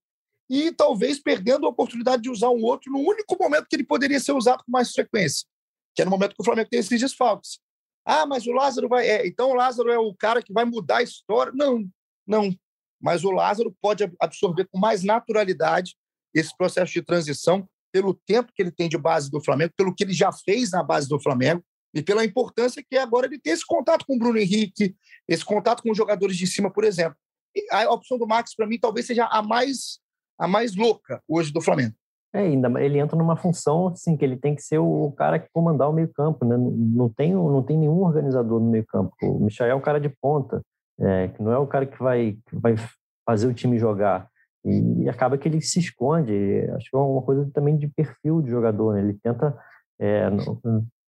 e talvez perdendo a oportunidade de usar um outro no único momento que ele poderia ser usado com mais frequência que é no momento que o Flamengo tem esses desfalques Ah, mas o Lázaro vai. É, então o Lázaro é o cara que vai mudar a história. Não, não. Mas o Lázaro pode absorver com mais naturalidade esse processo de transição, pelo tempo que ele tem de base do Flamengo, pelo que ele já fez na base do Flamengo e pela importância que agora ele tem esse contato com o Bruno Henrique, esse contato com os jogadores de cima, por exemplo. E a opção do Max, para mim, talvez seja a mais, a mais louca hoje do Flamengo. É, ainda ele entra numa função assim que ele tem que ser o cara que comandar o meio-campo, né? Não tem, não tem nenhum organizador no meio-campo. O Michel é o cara de ponta, é, que não é o cara que vai, que vai fazer o time jogar. E, e, acaba que ele se esconde. Acho que é uma coisa também de perfil de jogador. Né? Ele tenta. É, no,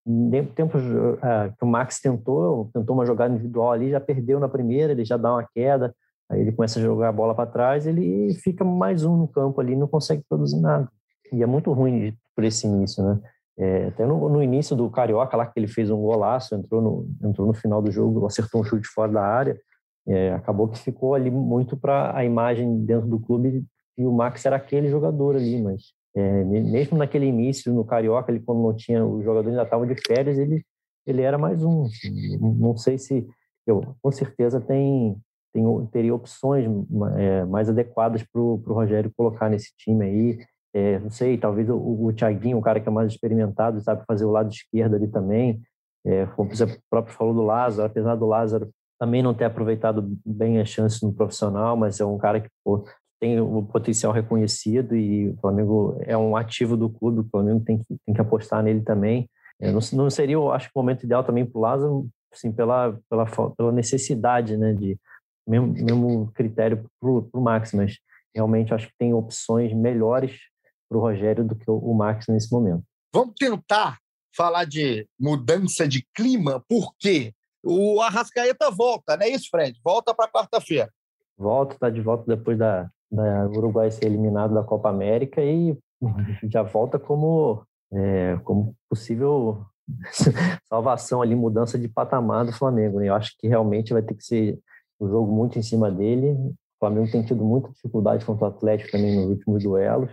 no tempo é, que o Max tentou, tentou uma jogada individual ali, já perdeu na primeira, ele já dá uma queda, aí ele começa a jogar a bola para trás, ele fica mais um no campo ali, não consegue produzir nada. E é muito ruim por esse início, né? É, até no, no, início do Carioca, lá que ele fez um golaço, entrou no, entrou no final do jogo, acertou um chute fora da área, é, acabou que ficou ali muito para a imagem dentro do clube e o Max era aquele jogador ali, mas é, mesmo naquele início no Carioca, ele quando não tinha os jogadores ainda estavam de férias, ele ele era mais um. Não sei se eu com certeza tem, tem teria opções é, mais adequadas para o Rogério colocar nesse time aí. É, não sei, talvez o, o Thiaguinho, o cara que é mais experimentado, sabe fazer o lado esquerdo ali também. É, como o próprio falou do Lázaro, apesar do Lázaro também não ter aproveitado bem as chances no profissional, mas é um cara que pô, tem o potencial reconhecido e o Flamengo é um ativo do clube, o Flamengo tem que, tem que apostar nele também. É, não, não, seria, eu acho, o momento ideal também para o Lázaro, assim, pela, pela, pela necessidade, né, de mesmo, mesmo critério para o Max, mas realmente acho que tem opções melhores para o Rogério do que o, o Max nesse momento. Vamos tentar falar de mudança de clima, por quê? O Arrascaeta volta, não é isso, Fred? Volta para quarta-feira. Volta, está de volta depois da, da Uruguai ser eliminado da Copa América e já volta como, é, como possível salvação ali, mudança de patamar do Flamengo. Né? Eu acho que realmente vai ter que ser um jogo muito em cima dele. O Flamengo tem tido muita dificuldade contra o Atlético também nos últimos duelos.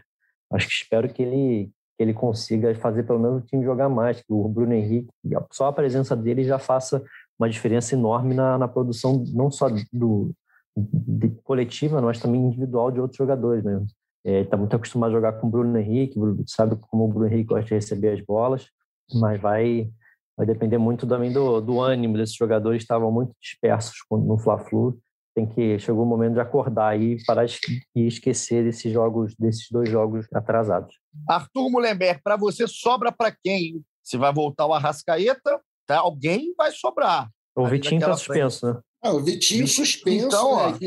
Acho que espero que ele que ele consiga fazer pelo menos o time jogar mais, que o Bruno Henrique, só a presença dele já faça uma diferença enorme na, na produção, não só do, de coletiva, mas também individual de outros jogadores. Né? Está é, muito acostumado a jogar com o Bruno Henrique, sabe como o Bruno Henrique gosta de receber as bolas, mas vai, vai depender muito também do, do ânimo desses jogadores, estavam muito dispersos no Fla-Flu. Tem que chegou o momento de acordar e parar e esquecer desses jogos, desses dois jogos atrasados. Arthur Mullenberg, para você sobra para quem? Se vai voltar o Arrascaeta tá? alguém vai sobrar. O Vitinho está suspenso, né? Ah, o Vitinho suspenso, então, ó, né,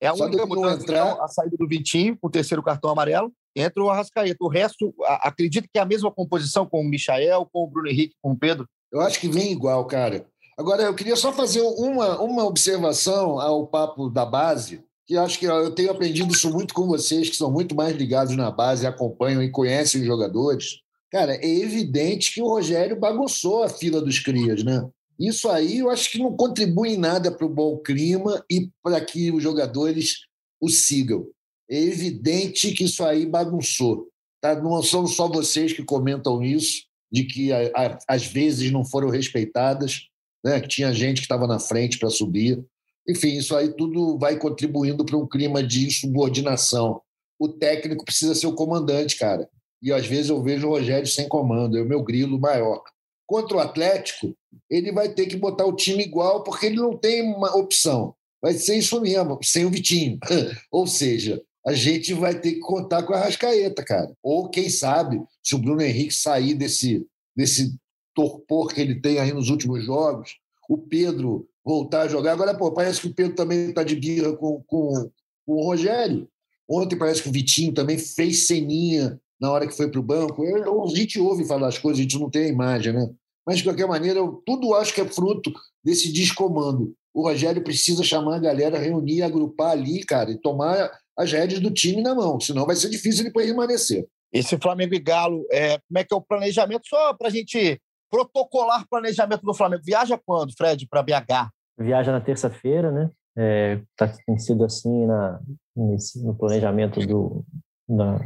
é a única mudança, entrar... Então, a saída do Vitinho, com o terceiro cartão amarelo, entra o Arrascaeta. O resto, acredito que é a mesma composição com o Michael, com o Bruno Henrique, com o Pedro? Eu acho que vem igual, cara. Agora, eu queria só fazer uma, uma observação ao papo da base, que acho que eu tenho aprendido isso muito com vocês, que são muito mais ligados na base, acompanham e conhecem os jogadores. Cara, é evidente que o Rogério bagunçou a fila dos crias, né? Isso aí eu acho que não contribui em nada para o bom clima e para que os jogadores o sigam. É evidente que isso aí bagunçou. Tá? Não são só vocês que comentam isso, de que às vezes não foram respeitadas, né? que tinha gente que estava na frente para subir. Enfim, isso aí tudo vai contribuindo para um clima de subordinação. O técnico precisa ser o comandante, cara e às vezes eu vejo o Rogério sem comando, é o meu grilo maior. Contra o Atlético, ele vai ter que botar o time igual, porque ele não tem uma opção. Vai ser isso mesmo, sem o Vitinho. Ou seja, a gente vai ter que contar com a Rascaeta, cara. Ou quem sabe, se o Bruno Henrique sair desse, desse torpor que ele tem aí nos últimos jogos, o Pedro voltar a jogar. Agora, pô, parece que o Pedro também está de birra com, com, com o Rogério. Ontem parece que o Vitinho também fez ceninha na hora que foi para o banco. Eu, a gente ouve falar as coisas, a gente não tem a imagem, né? Mas, de qualquer maneira, eu tudo acho que é fruto desse descomando. O Rogério precisa chamar a galera, reunir, agrupar ali, cara, e tomar as rédeas do time na mão, senão vai ser difícil ele permanecer. Esse Flamengo e Galo, é, como é que é o planejamento? Só para a gente protocolar planejamento do Flamengo. Viaja quando, Fred, para BH? Viaja na terça-feira, né? É, tá, tem sido assim na, nesse, no planejamento do, na,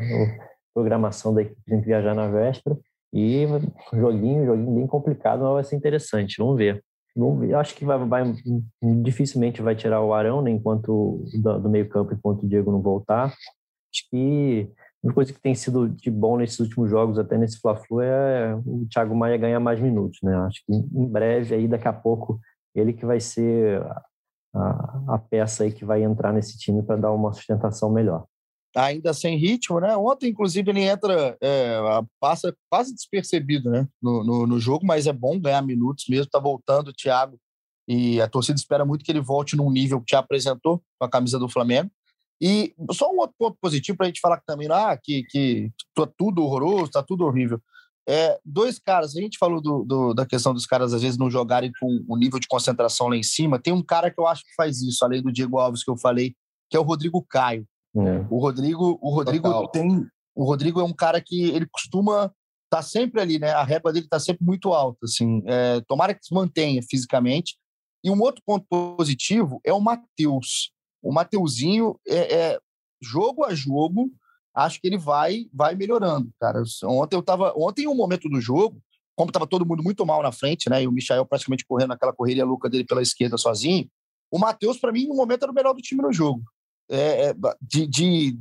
programação da equipe de viajar na véspera. E joguinho, joguinho bem complicado, mas vai ser interessante. Vamos ver. Eu acho que vai, vai, dificilmente vai tirar o Arão, né, enquanto do, do meio campo, enquanto o Diego não voltar. Acho que uma coisa que tem sido de bom nesses últimos jogos, até nesse Fla-Flu, é o Thiago Maia ganhar mais minutos, né? Acho que em breve, aí daqui a pouco, ele que vai ser a, a peça aí que vai entrar nesse time para dar uma sustentação melhor ainda sem ritmo, né? Ontem, inclusive, ele entra, é, passa quase despercebido, né? No, no, no, jogo, mas é bom ganhar minutos mesmo. Tá voltando o Thiago e a torcida espera muito que ele volte num nível que já apresentou com a camisa do Flamengo. E só um outro ponto positivo para a gente falar também, ah, que, que tá tudo horroroso, tá tudo horrível. É, dois caras, a gente falou do, do, da questão dos caras às vezes não jogarem com o nível de concentração lá em cima. Tem um cara que eu acho que faz isso, além do Diego Alves que eu falei, que é o Rodrigo Caio. É. O Rodrigo, o Rodrigo Total. tem, o Rodrigo é um cara que ele costuma estar tá sempre ali, né? A régua dele está sempre muito alta, assim. É, tomara que se mantenha fisicamente. E um outro ponto positivo é o Matheus. O Mateuzinho é, é, jogo a jogo, acho que ele vai vai melhorando, cara. Ontem eu tava, ontem um momento do jogo, como estava todo mundo muito mal na frente, né? E o Michael praticamente correndo naquela correria louca dele pela esquerda sozinho. O Matheus, para mim, no momento era o melhor do time no jogo é, é de, de,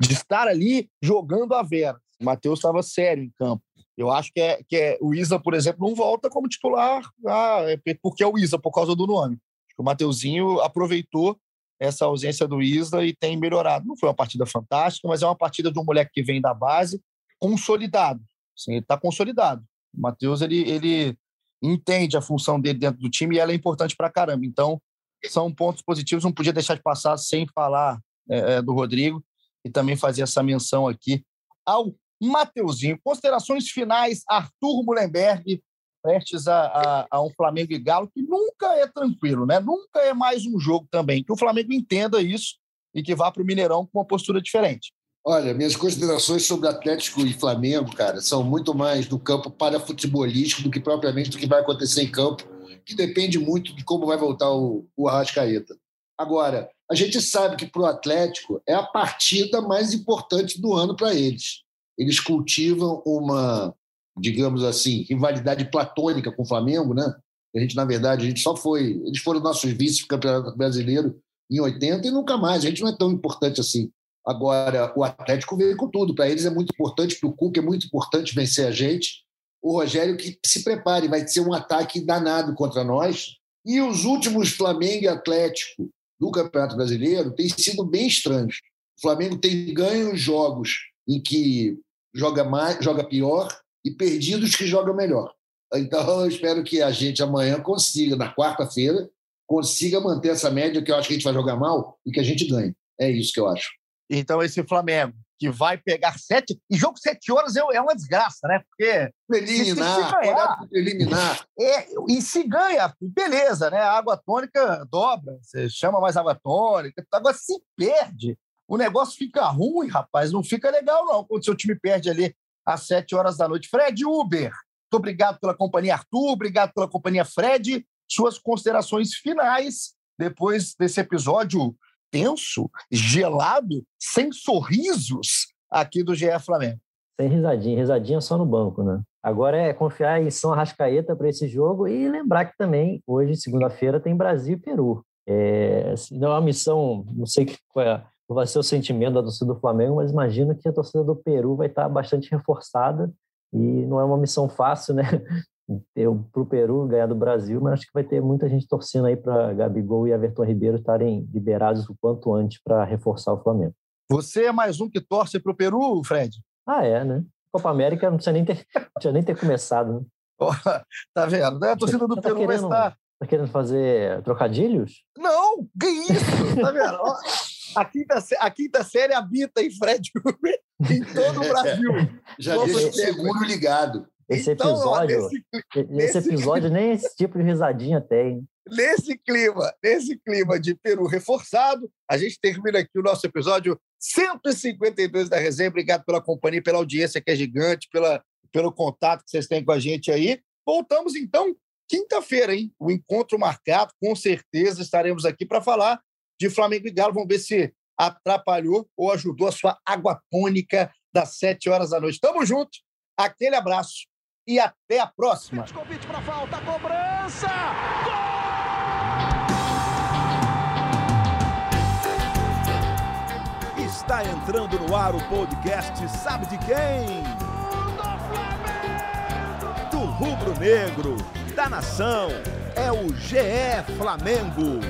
de, estar ali jogando a Vera. O Matheus estava sério em campo. Eu acho que, é, que é, o Isa, por exemplo, não volta como titular ah, é porque é o Isa, por causa do nome. O Mateuzinho aproveitou essa ausência do Isa e tem melhorado. Não foi uma partida fantástica, mas é uma partida de um moleque que vem da base, consolidado. Assim, ele está consolidado. O Matheus, ele, ele entende a função dele dentro do time e ela é importante para caramba. Então, são pontos positivos, não podia deixar de passar sem falar é, é, do Rodrigo e também fazer essa menção aqui ao Mateuzinho. Considerações finais, Arthur Mullenberg, prestes a, a, a, um Flamengo e Galo, que nunca é tranquilo, né? Nunca é mais um jogo também. Que o Flamengo entenda isso e que vá para o Mineirão com uma postura diferente. Olha, minhas considerações sobre Atlético e Flamengo, cara, são muito mais do campo parafutebolístico do que propriamente do que vai acontecer em campo que depende muito de como vai voltar o, o Arrascaeta. Agora, a gente sabe que para o Atlético é a partida mais importante do ano para eles. Eles cultivam uma, digamos assim, rivalidade platônica com o Flamengo, né? A gente, na verdade, a gente só foi. Eles foram nossos vices do Campeonato Brasileiro em 80 e nunca mais. A gente não é tão importante assim. Agora, o Atlético veio com tudo. Para eles é muito importante, para o Cuca é muito importante vencer a gente o Rogério que se prepare, vai ser um ataque danado contra nós. E os últimos Flamengo e Atlético do Campeonato Brasileiro têm sido bem estranhos. O Flamengo tem ganho jogos em que joga mais, joga pior e perdidos que joga melhor. Então eu espero que a gente amanhã consiga, na quarta-feira, consiga manter essa média que eu acho que a gente vai jogar mal e que a gente ganhe. É isso que eu acho. Então esse Flamengo que vai pegar sete. E jogo sete horas é, é uma desgraça, né? Porque. Eliminar, ganhar, eliminar. É, e se ganha, beleza, né? A água tônica dobra, você chama mais água tônica, agora se perde. O negócio fica ruim, rapaz, não fica legal, não, quando seu time perde ali às sete horas da noite. Fred Uber, muito obrigado pela companhia, Arthur, obrigado pela companhia, Fred. Suas considerações finais depois desse episódio tenso, gelado, sem sorrisos aqui do GE Flamengo. Sem risadinha, risadinha só no banco, né? Agora é confiar em São Arrascaeta para esse jogo e lembrar que também, hoje, segunda-feira, tem Brasil e Peru. É, não é uma missão, não sei qual, é, qual vai ser o sentimento da torcida do Flamengo, mas imagino que a torcida do Peru vai estar bastante reforçada e não é uma missão fácil, né? Para o Peru ganhar do Brasil, mas acho que vai ter muita gente torcendo aí para Gabigol e Everton Ribeiro estarem liberados o quanto antes para reforçar o Flamengo. Você é mais um que torce para o Peru, Fred? Ah, é, né? Copa América não tinha nem ter, tinha nem ter começado. Né? Oh, tá vendo? Né? A torcida do tá Peru querendo, vai estar. Tá querendo fazer trocadilhos? Não, que isso? Tá vendo? A quinta, a quinta série habita em Fred em todo o Brasil. Já deixa o seguro ligado. Esse então, episódio, ó, nesse, esse episódio nem esse tipo de risadinha tem. Nesse clima, nesse clima de Peru reforçado, a gente termina aqui o nosso episódio 152 da resenha. Obrigado pela companhia, pela audiência que é gigante, pela, pelo contato que vocês têm com a gente aí. Voltamos então quinta-feira, hein? O encontro marcado, com certeza estaremos aqui para falar de Flamengo e Galo. Vamos ver se atrapalhou ou ajudou a sua água tônica das sete horas da noite. Tamo junto, aquele abraço e até a próxima. Convite para falta, cobrança! Gol! Está entrando no ar o podcast Sabe de quem? Do rubro negro, da nação, é o GE Flamengo.